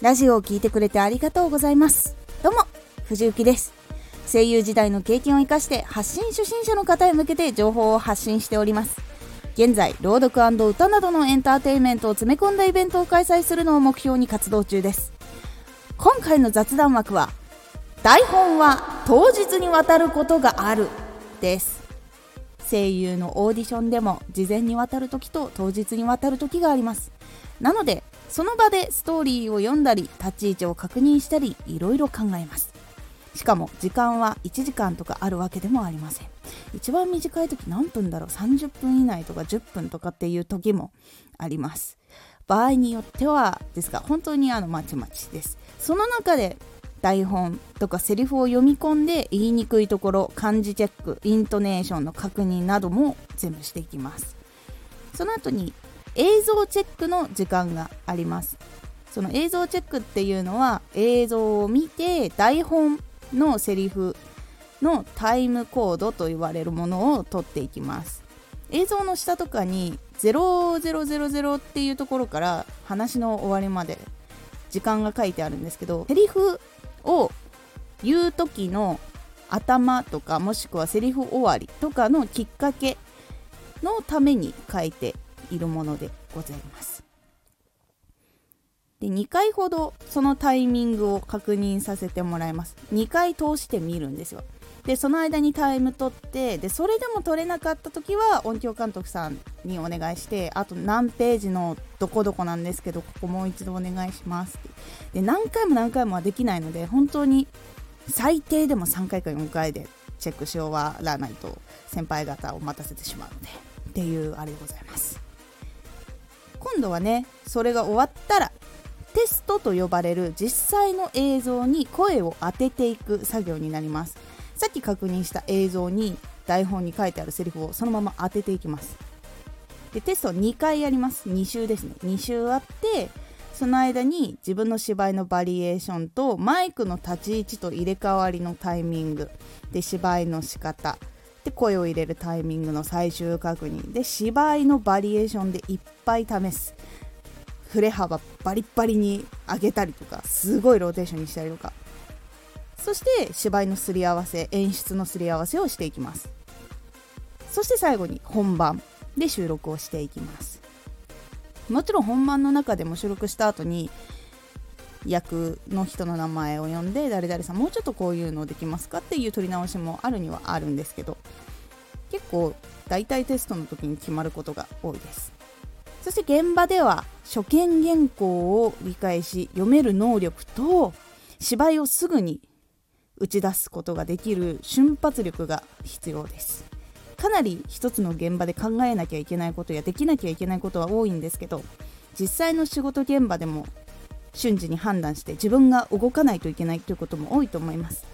ラジオを聴いてくれてありがとうございます。どうも藤幸です。声優時代の経験を生かして発信初心者の方へ向けて情報を発信しております。現在朗読歌などのエンターテインメントを詰め込んだイベントを開催するのを目標に活動中です。今回の雑談枠は台本は当日に渡ることがあるです。声優のオーディションでも事前に渡る時と当日に渡る時があります。なのでその場でストーリーを読んだり立ち位置を確認したりいろいろ考えます。しかも時間は1時間とかあるわけでもありません。一番短い時何分だろう。30分以内とか10分とかっていう時もあります。場合によってはですが本当にあのまちまちです。その中で台本とかセリフを読み込んで言いにくいところ漢字チェックイントネーションの確認なども全部していきます。その後に映像チェックの時間があります。その映像チェックっていうのは映像を見て台本のセリフのタイムコードと言われるものを取っていきます。映像の下とかに0000っていうところから話の終わりまで時間が書いてあるんですけどセリフを言う時の頭とかもしくはセリフ終わりとかのきっかけのために書いているものでございます。で2回ほどそのタイミングを確認させてもらいます。2回通して見るんですよ。でその間にタイム取ってでそれでも取れなかった時は音響監督さんにお願いしてあと何ページのどこどこなんですけどここもう一度お願いしますって。で何回も何回もはできないので本当に最低でも3回か4回でチェックし終わらないと先輩方を待たせてしまうのでっていうあれでございます。今度はねそれが終わったらテストと呼ばれる実際の映像に声を当てていく作業になります。さっき確認した映像に台本に書いてあるセリフをそのまま当てていきます。でテスト2回やります。2週ですね。2週あってその間に自分の芝居のバリエーションとマイクの立ち位置と入れ替わりのタイミング。で芝居の仕方。で声を入れるタイミングの最終確認で芝居のバリエーションでいっぱい試す。振れ幅バリッバリに上げたりとかすごいローテーションにしたりとか。そして芝居のすり合わせ演出のすり合わせをしていきます。そして最後に本番で収録をしていきます。もちろん本番の中でも収録した後に役の人の名前を呼んで誰々さんもうちょっとこういうのできますかっていう取り直しもあるにはあるんですけど結構大体テストの時に決まることが多いです。そして現場では初見原稿を理解し読める能力と芝居をすぐに打ち出すことができる瞬発力が必要です。かなり一つの現場で考えなきゃいけないことやできなきゃいけないことは多いんですけど実際の仕事現場でも瞬時に判断して自分が動かないといけないということも多いと思います。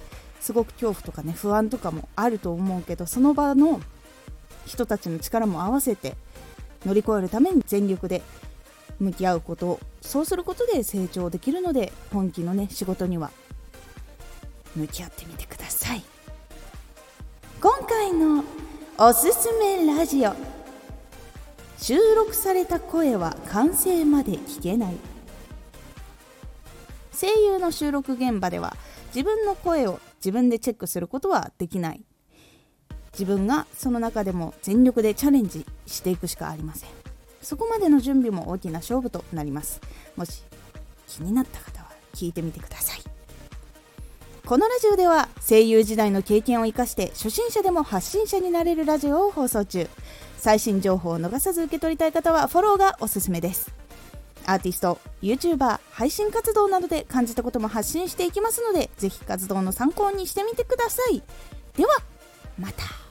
すごく恐怖とかね不安とかもあると思うけどその場の人たちの力も合わせて乗り越えるために全力で向き合うことそうすることで成長できるので本気のね仕事には向き合ってみてください。今回のおすすめラジオ。収録された声は完成まで聞けない。声優の収録現場では自分の声を自分でチェックすることはできない。自分がその中でも全力でチャレンジしていくしかありません。そこまでの準備も大きな勝負となります。もし気になった方は聞いてみてください。このラジオでは声優時代の経験を生かして初心者でも発信者になれるラジオを放送中。最新情報を逃さず受け取りたい方はフォローがおすすめです。アーティスト YouTuber 配信活動などで感じたことも発信していきますのでぜひ活動の参考にしてみてください。ではまた。